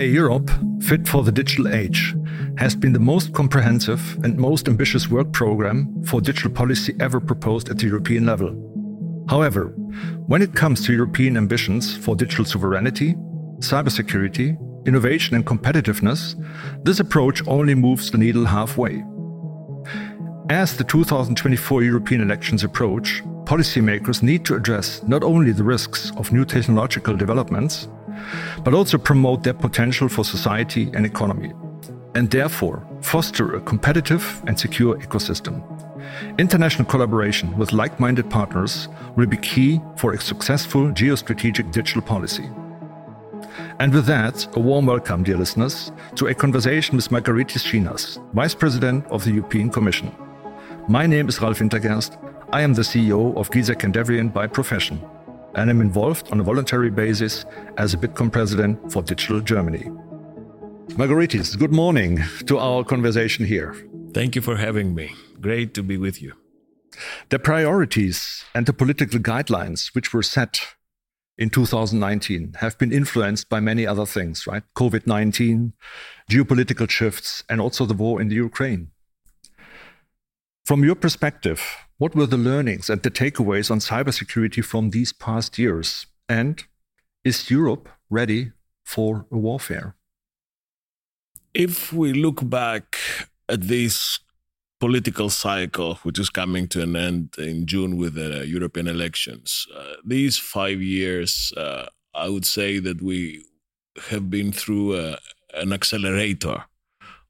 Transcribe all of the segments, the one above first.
A Europe fit for the digital age has been the most comprehensive and most ambitious work program for digital policy ever proposed at the European level. However, when it comes to European ambitions for digital sovereignty, cybersecurity, innovation, and competitiveness, this approach only moves the needle halfway. As the 2024 European elections approach, policymakers need to address not only the risks of new technological developments, but also promote their potential for society and economy, and therefore foster a competitive and secure ecosystem. International collaboration with like minded partners will be key for a successful geostrategic digital policy. And with that, a warm welcome, dear listeners, to a conversation with Margaritis Schinas, Vice President of the European Commission. My name is Ralf Wintergerst. I am the CEO of Giesecke and Devrient by profession and am involved on a voluntary basis as a Bitkom president for Digital Germany. Margaritis, good morning to our conversation here. Thank you for having me. Great to be with you. The priorities and the political guidelines which were set in 2019 have been influenced by many other things, right? COVID 19, geopolitical shifts, and also the war in the Ukraine. From your perspective, what were the learnings and the takeaways on cybersecurity from these past years? And is Europe ready for a warfare? If we look back at this political cycle, which is coming to an end in June with the European elections, uh, these five years, uh, I would say that we have been through a, uh, an accelerator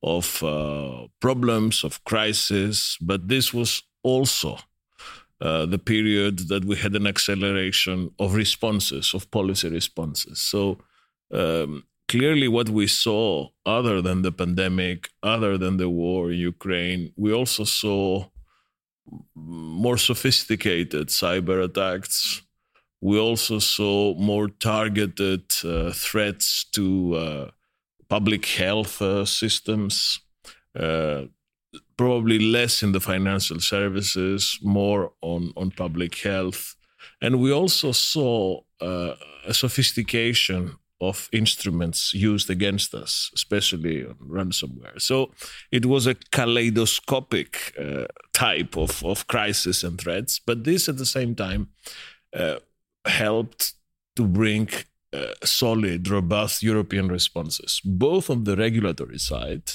of uh, problems, of crisis, but this was also uh, the period that we had an acceleration of responses, of policy responses. So um, clearly, what we saw, other than the pandemic, other than the war in Ukraine, we also saw more sophisticated cyber attacks. We also saw more targeted uh, threats to uh, public health uh, systems. Probably less in the financial services, more on, on public health. And we also saw uh, a sophistication of instruments used against us, especially on ransomware. So it was a kaleidoscopic uh, type of, of crisis and threats, but this at the same time uh, helped to bring uh, solid, robust European responses, both on the regulatory side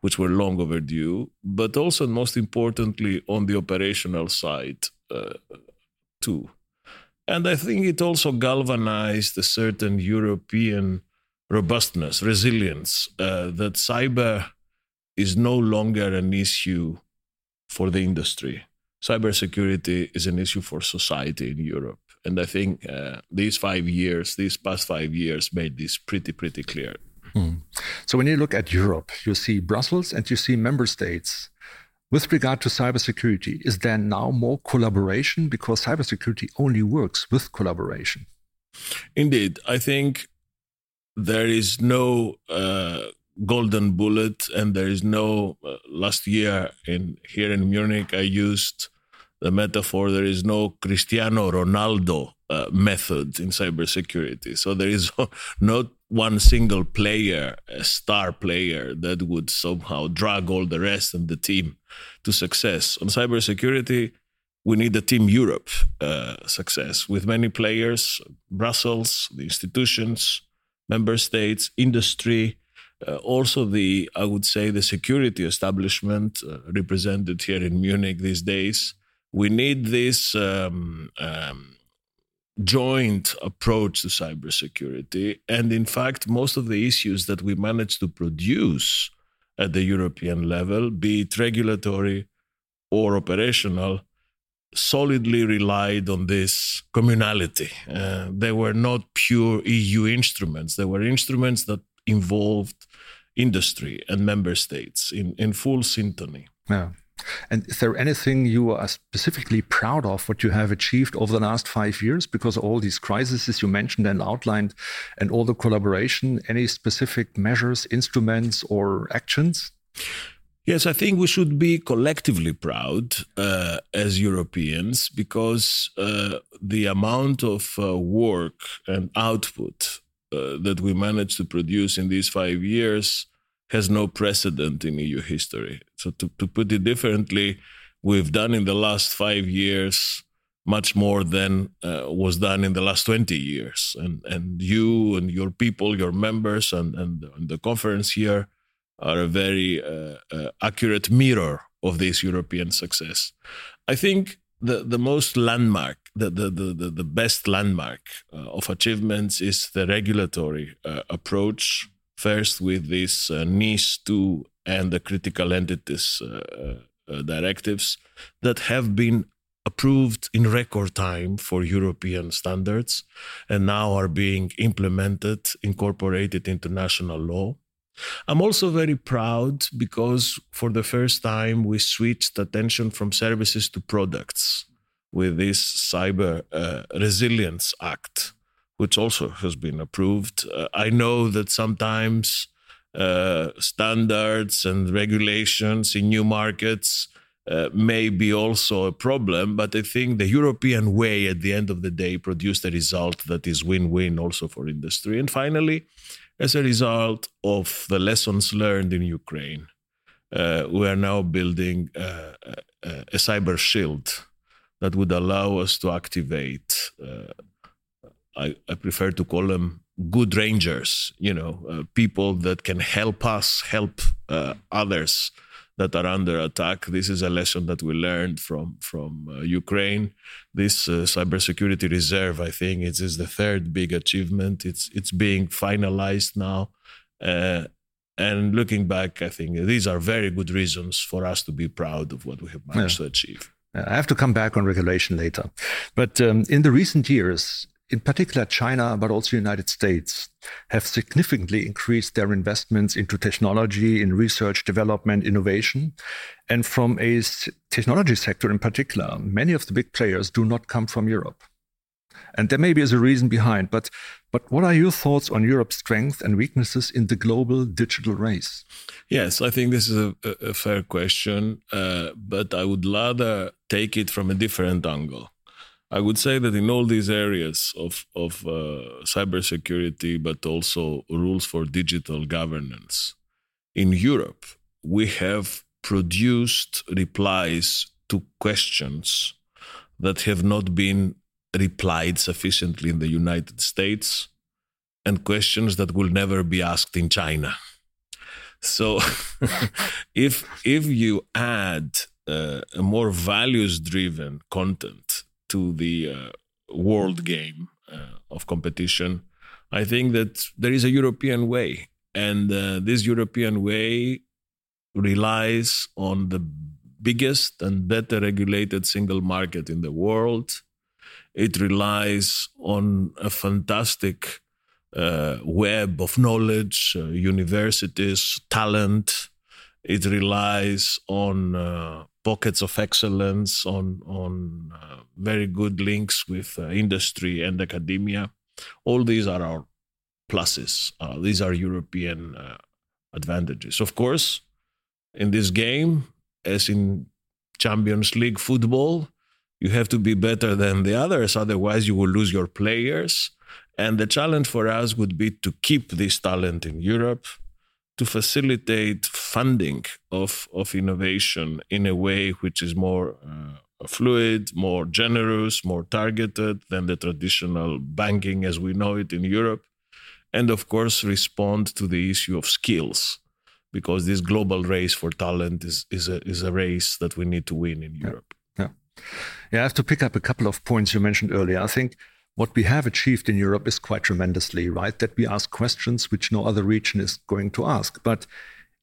which were long overdue, but also, and most importantly, on the operational side uh, too. And I think it also galvanized a certain European robustness, resilience, uh, that cyber is no longer an issue for the industry. Cybersecurity is an issue for society in Europe. And I think uh, these five years, these past five years, made this pretty, pretty clear. Mm. So when you look at Europe, you see Brussels and you see member states. With regard to cybersecurity, is there now more collaboration? Because cybersecurity only works with collaboration. Indeed. I think there is no uh, golden bullet, and there is no. Uh, last year in here in Munich, I used the metaphor there is no Cristiano Ronaldo uh, method in cybersecurity. So there is not one single player, a star player, that would somehow drag all the rest and the team to success. On cybersecurity, we need a Team Europe uh, success with many players Brussels, the institutions, member states, industry. Uh, also, the I would say the security establishment uh, represented here in Munich these days. We need this um, um, joint approach to cybersecurity. And in fact, most of the issues that we managed to produce at the European level, be it regulatory or operational, solidly relied on this communality. Uh, they were not pure EU instruments, they were instruments that involved industry and member states in, in full syntony. Yeah. And is there anything you are specifically proud of what you have achieved over the last five years? Because all these crises you mentioned and outlined, and all the collaboration, any specific measures, instruments, or actions? Yes, I think we should be collectively proud uh, as Europeans because uh, the amount of uh, work and output uh, that we managed to produce in these five years has no precedent in EU history. So, to, to put it differently, we've done in the last five years much more than uh, was done in the last 20 years. And, and you and your people, your members, and, and, and the conference here are a very uh, uh, accurate mirror of this European success. I think the, the most landmark, the, the, the, the best landmark uh, of achievements is the regulatory uh, approach, first with these uh, NIS 2 and the critical entities directives that have been approved in record time for European standards and now are being implemented, incorporated into national law. I'm also very proud because for the first time we switched attention from services to products with this Cyber uh, Resilience Act, which also has been approved. Uh, I know that sometimes uh, standards and regulations in new markets uh, may be also a problem, but I think the European way at the end of the day produced a result that is win win also for industry. And finally, as a result of the lessons learned in Ukraine, uh, we are now building uh, a, a, cyber shield that would allow us to activate. Uh, I, I, prefer to call them good rangers, you know, uh, people that can help us help others that are under attack. This is a lesson that we learned from from uh, Ukraine. This uh, cybersecurity reserve, I think, it is the third big achievement. It's it's being finalized now. Uh, and looking back, I think these are very good reasons for us to be proud of what we have managed yeah. to achieve. I have to come back on regulation later. But um, in the recent years, in particular China, but also the United States, have significantly increased their investments into technology, in research, development, innovation. And from a technology sector in particular, many of the big players do not come from Europe. And there maybe is a reason behind, but but what are your thoughts on Europe's strengths and weaknesses in the global digital race? Yes, I think this is a, a fair question, uh, but I would rather take it from a different angle. I would say that in all these areas of of uh, cybersecurity, but also rules for digital governance, in Europe we have produced replies to questions that have not been replied sufficiently in the United States, and questions that will never be asked in China. So, if if you add uh, a more values driven content to the uh, world game uh, of competition, I think that there is a European way, and uh, this European way relies on the biggest and better regulated single market in the world. It relies on a fantastic uh, web of knowledge, uh, universities, talent. It relies on uh, pockets of excellence, on on uh, very good links with uh, industry and academia. All these are our pluses. Uh, these are European uh, advantages. Of course, in this game, as in Champions League football, you have to be better than the others. Otherwise, you will lose your players. And the challenge for us would be to keep this talent in Europe to facilitate funding of, of innovation in a way which is more uh, fluid, more generous, more targeted than the traditional banking as we know it in Europe. And of course, respond to the issue of skills, because this global race for talent is, is, a, is a race that we need to win in Europe. Yeah. yeah, I have to pick up a couple of points you mentioned earlier. I think what we have achieved in Europe is quite tremendously, right? That we ask questions which no other region is going to ask. But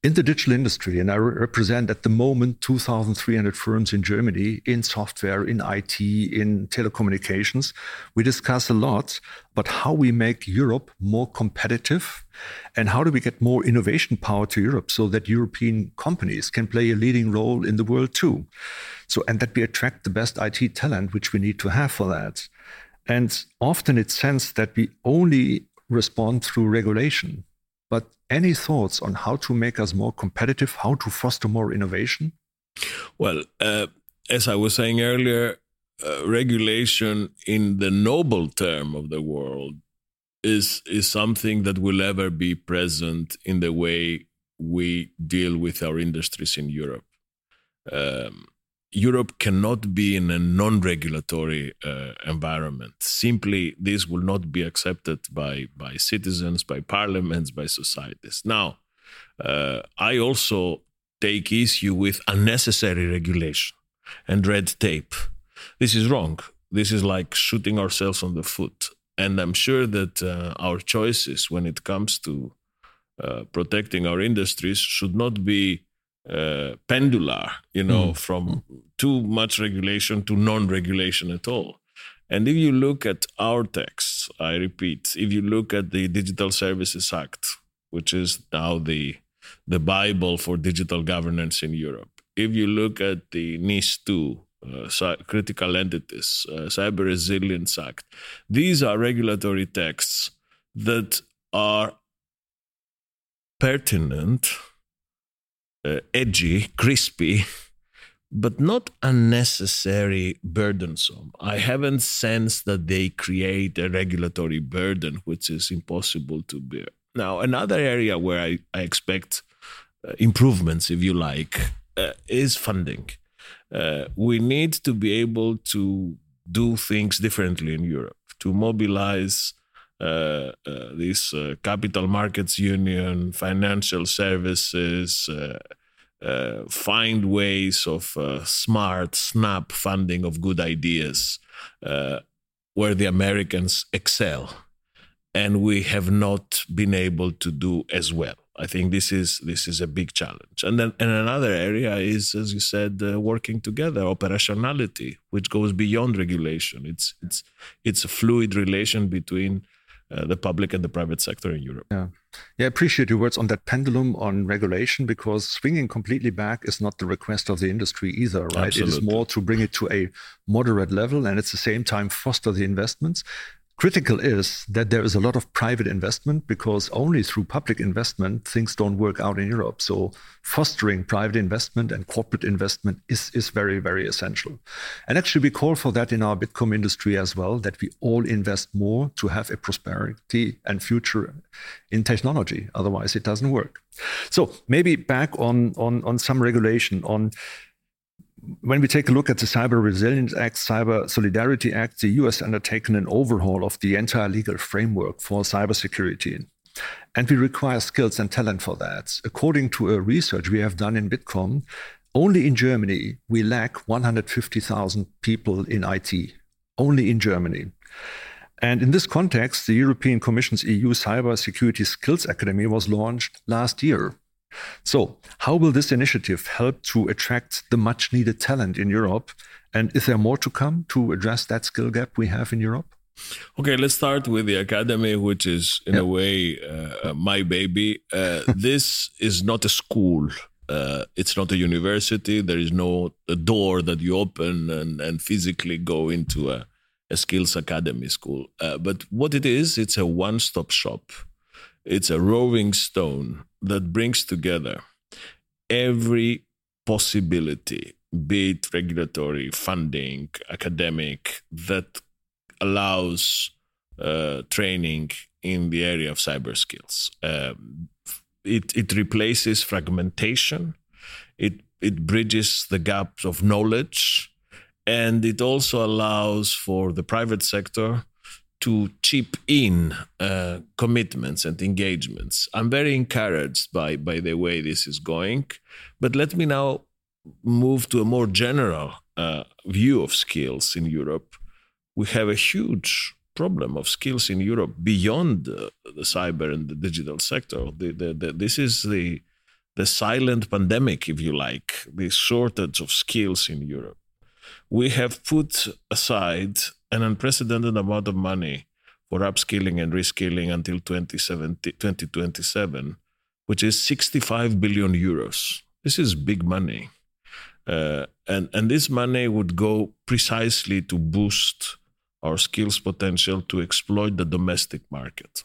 in the digital industry, and I re represent at the moment 2,300 firms in Germany in software, in IT, in telecommunications, we discuss a lot about how we make Europe more competitive and how do we get more innovation power to Europe so that European companies can play a leading role in the world too. So, and that we attract the best IT talent, which we need to have for that. And often it's sensed that we only respond through regulation. But any thoughts on how to make us more competitive, how to foster more innovation? Well, uh, as I was saying earlier, uh, regulation in the noble term of the world is is something that will ever be present in the way we deal with our industries in Europe. Um, Europe cannot be in a non-regulatory uh, environment. Simply, this will not be accepted by by citizens, by parliaments, by societies. Now, uh, I also take issue with unnecessary regulation and red tape. This is wrong. This is like shooting ourselves on the foot. And I'm sure that uh, our choices when it comes to uh, protecting our industries should not be uh, pendular, you know, mm. from too much regulation to non regulation at all. And if you look at our texts, I repeat, if you look at the Digital Services Act, which is now the the Bible for digital governance in Europe, if you look at the NIS2, uh, critical entities, uh, Cyber Resilience Act, these are regulatory texts that are pertinent uh, edgy, crispy, but not unnecessary burdensome. I haven't sensed that they create a regulatory burden which is impossible to bear. Now, another area where I, I expect uh, improvements, if you like, uh, is funding. Uh, we need to be able to do things differently in Europe, to mobilize uh, uh, this uh, capital markets union, financial services, find ways of smart, snap funding of good ideas where the Americans excel. And we have not been able to do as well. I think this is this is a big challenge. And then and another area is, as you said, uh, working together, operationality, which goes beyond regulation. It's it's it's a fluid relation between uh, the public and the private sector in Europe. Yeah. Yeah, I appreciate your words on that pendulum on regulation because swinging completely back is not the request of the industry either, right? Absolutely. It is more to bring it to a moderate level and at the same time foster the investments. Critical is that there is a lot of private investment because only through public investment things don't work out in Europe. So fostering private investment and corporate investment is, is very, very essential. And actually, we call for that in our Bitkom industry as well, that we all invest more to have a prosperity and future in technology. Otherwise, it doesn't work. So maybe back on, on, on some regulation on when we take a look at the Cyber Resilience Act, Cyber Solidarity Act, the US undertaken an overhaul of the entire legal framework for cybersecurity. And we require skills and talent for that. According to a research we have done in Bitkom, only in Germany we lack 150,000 people in IT. Only in Germany. And in this context, the European Commission's EU Cyber Security Skills Academy was launched last year. So, how will this initiative help to attract the much needed talent in Europe? And is there more to come to address that skill gap we have in Europe? Okay, let's start with the academy, which is in a way uh, my baby. Uh, this is not a school. Uh, it's not a university. There is no a door that you open and, and physically go into a, a skills academy school. Uh, but what it is, it's a one-stop shop it's a roving stone that brings together every possibility, be it regulatory, funding, academic, that allows uh, training in the area of cyber skills. Um, it, it replaces fragmentation, it, it bridges the gaps of knowledge, and it also allows for the private sector to chip in uh, commitments and engagements. I'm very encouraged by by the way this is going, but let me now move to a more general uh, view of skills in Europe. We have a huge problem of skills in Europe beyond uh, the cyber and the digital sector. The, the, the, this is the the silent pandemic, if you like, the shortage of skills in Europe. We have put aside an unprecedented amount of money for upskilling and reskilling until 2027, which is 65 billion euros. This is big money. Uh, and, and this money would go precisely to boost our skills potential to exploit the domestic market.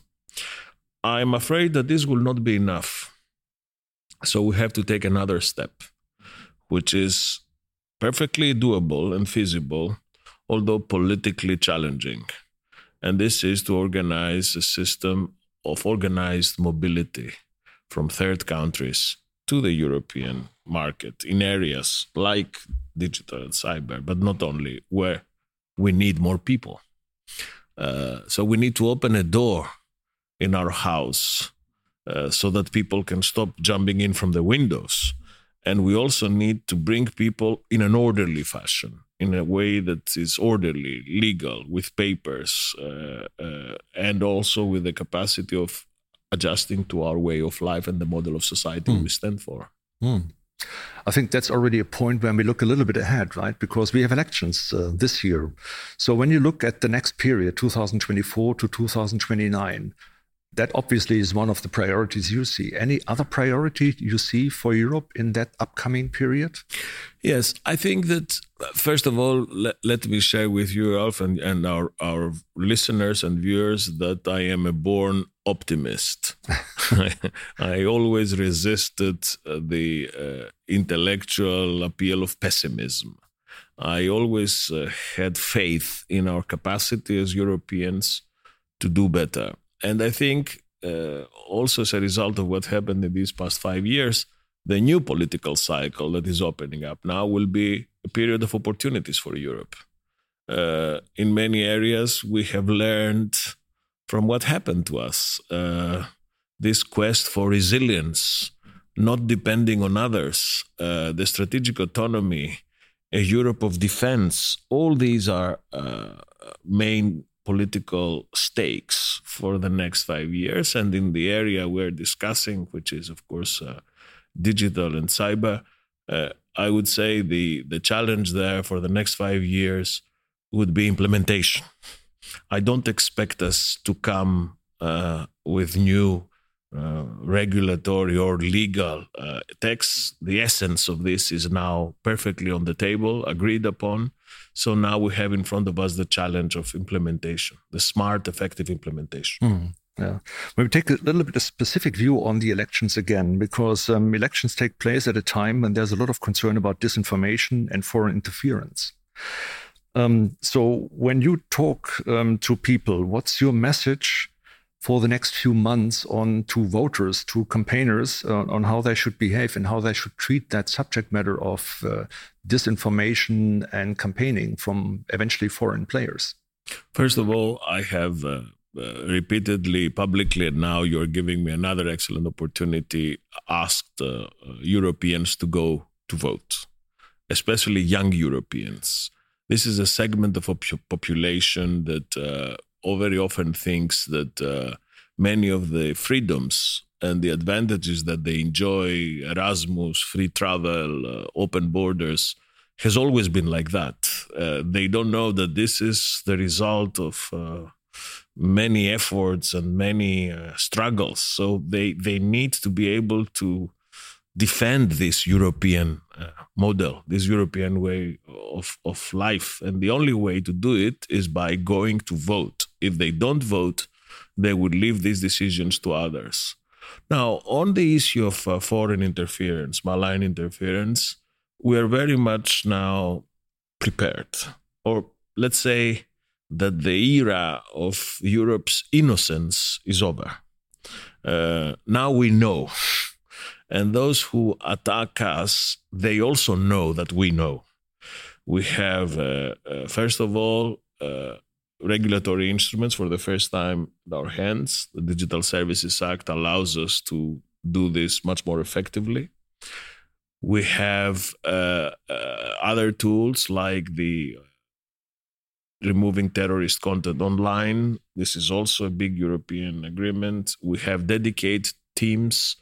I'm afraid that this will not be enough. So we have to take another step, which is perfectly doable and feasible although politically challenging. And this is to organize a system of organized mobility from third countries to the European market in areas like digital and cyber, but not only, where we need more people. Uh, so we need to open a door in our house uh, so that people can stop jumping in from the windows. And we also need to bring people in an orderly fashion, in a way that is orderly, legal, with papers, uh, uh and also with the capacity of adjusting to our way of life and the model of society mm. we stand for. Mm. I think that's already a point when we look a little bit ahead, right? Because we have elections uh, this year. So when you look at the next period, 2024 to 2029, that obviously is one of the priorities you see. Any other priority you see for Europe in that upcoming period? Yes, I think that first of all, let, let me share with you, Ralf, and, and our, our listeners and viewers that I am a born optimist. I, always resisted uh, the uh, intellectual appeal of pessimism. I always uh, had faith in our capacity as Europeans to do better and I think uh, also as a result of what happened in these past five years, the new political cycle that is opening up now will be a period of opportunities for Europe. Uh, in many areas, we have learned from what happened to us uh, this quest for resilience, not depending on others, uh, the strategic autonomy, a Europe of defense. All these are uh, main political stakes for the next five years. And in the area we're discussing, which is, of course, uh, digital and cyber, uh, I would say the, the challenge there for the next five years would be implementation. I don't expect us to come uh, with new uh, regulatory or legal uh, texts. The essence of this is now perfectly on the table, agreed upon. So now we have in front of us the challenge of implementation, the smart, effective implementation. Mm. Yeah. We take a little bit of specific view on the elections again, because um, elections take place at a time when there's a lot of concern about disinformation and foreign interference. Um, so when you talk um, to people, what's your message for the next few months on to voters, to campaigners, uh, on how they should behave and how they should treat that subject matter of uh, disinformation and campaigning from eventually foreign players? First of all, I have uh, uh, repeatedly, publicly, and now you're giving me another excellent opportunity, asked uh, Europeans to go to vote, especially young Europeans. This is a segment of a population that uh, very often thinks that uh, many of the freedoms and the advantages that they enjoy Erasmus, free travel, uh, open borders has always been like that. Uh, they don't know that this is the result of uh, many efforts and many uh, struggles. So they, they need to be able to defend this European uh, model, this European way of, of life. And the only way to do it is by going to vote. If they don't vote, they would leave these decisions to others. Now, on the issue of uh, foreign interference, malign interference, we are very much now prepared. Or let's say that the era of Europe's innocence is over. Uh, now we know. And those who attack us, they also know that we know. We have, uh, uh, first of all, uh, regulatory instruments for the first time in our hands. The Digital Services Act allows us to do this much more effectively. We have uh, uh, other tools like the removing terrorist content online. This is also a big European agreement. We have dedicated teams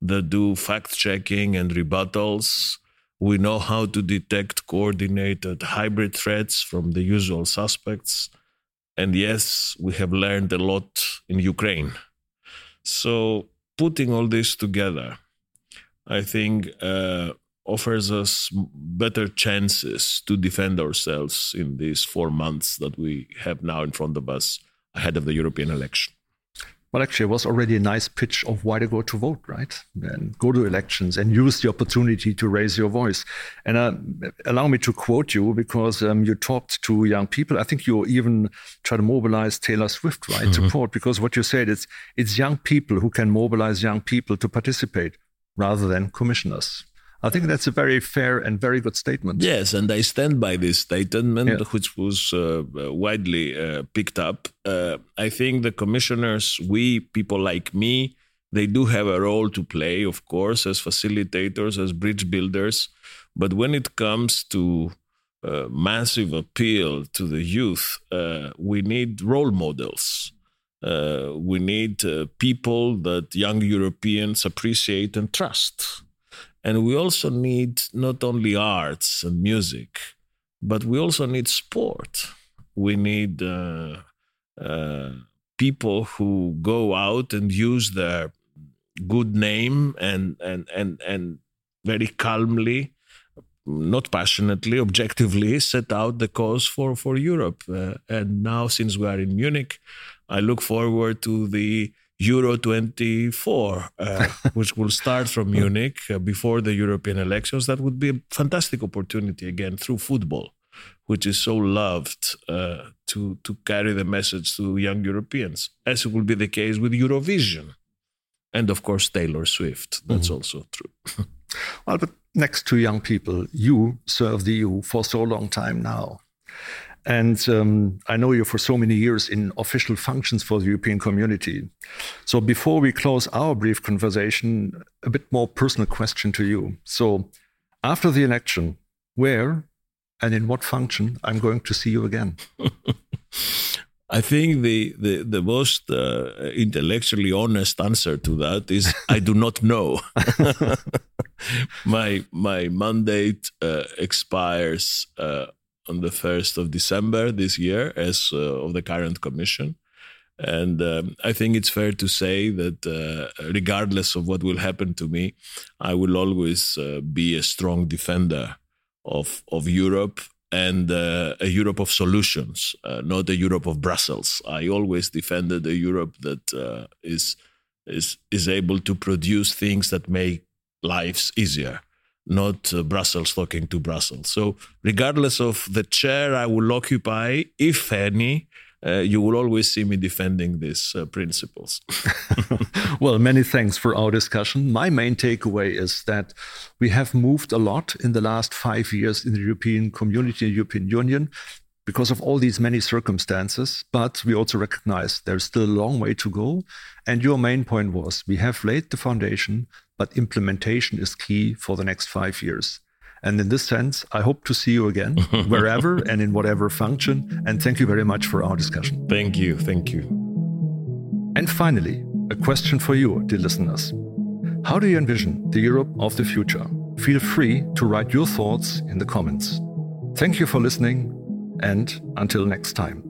that do fact checking and rebuttals. We know how to detect coordinated hybrid threats from the usual suspects. And yes, we have learned a lot in Ukraine. So, putting all this together, I think uh, offers us better chances to defend ourselves in these four months that we have now in front of us ahead of the European election. Well, actually, it was already a nice pitch of why to go to vote, right? And go to elections and use the opportunity to raise your voice. And uh, allow me to quote you because um, you talked to young people. I think you even try to mobilize Taylor Swift, right, mm-hmm. to because what you said is it's young people who can mobilize young people to participate rather than commissioners. I think that's a very fair and very good statement. Yes, and I stand by this statement, yeah. which was uh, widely uh, picked up. Uh, I think the commissioners, we, people like me, they do have a role to play, of course, as facilitators, as bridge builders. But when it comes to uh, massive appeal to the youth, uh, we need role models. Uh, we need people that young Europeans appreciate and trust. And we also need not only arts and music, but we also need sport. We need uh, uh, people who go out and use their good name and and and and very calmly, not passionately, objectively set out the cause for for Europe. Uh, and now, since we are in Munich, I look forward to the Euro 24, uh, which will start from Munich uh, before the European elections. That would be a fantastic opportunity again through football, which is so loved uh, to to carry the message to young Europeans, as it will be the case with Eurovision, and of course Taylor Swift. That's mm-hmm. also true. well, but next to young people, you serve the EU for so long time now. And um, I know you for so many years in official functions for the European community. So before we close our brief conversation, a bit more personal question to you. So after the election, where and in what function I'm going to see you again? I think the the, the most uh, intellectually honest answer to that is I do not know. my my mandate uh, expires uh, on the 1st of December this year as uh, of the current commission. And um, I think it's fair to say that uh, regardless of what will happen to me, I will always uh, be a strong defender of, of Europe and uh, a Europe of solutions, uh, not a Europe of Brussels. I always defended a Europe that uh, is is is able to produce things that make lives easier not uh, Brussels talking to Brussels. So, regardless of the chair I will occupy, if any, uh, you will always see me defending these uh, principles. well, many thanks for our discussion. My main takeaway is that we have moved a lot in the last five years in the European community, the European Union, because of all these many circumstances. But we also recognize there's still a long way to go. And your main point was we have laid the foundation but implementation is key for the next five years. And in this sense, I hope to see you again, wherever and in whatever function. And thank you very much for our discussion. Thank you. Thank you. And finally, a question for you, dear listeners. How do you envision the Europe of the future? Feel free to write your thoughts in the comments. Thank you for listening, and until next time.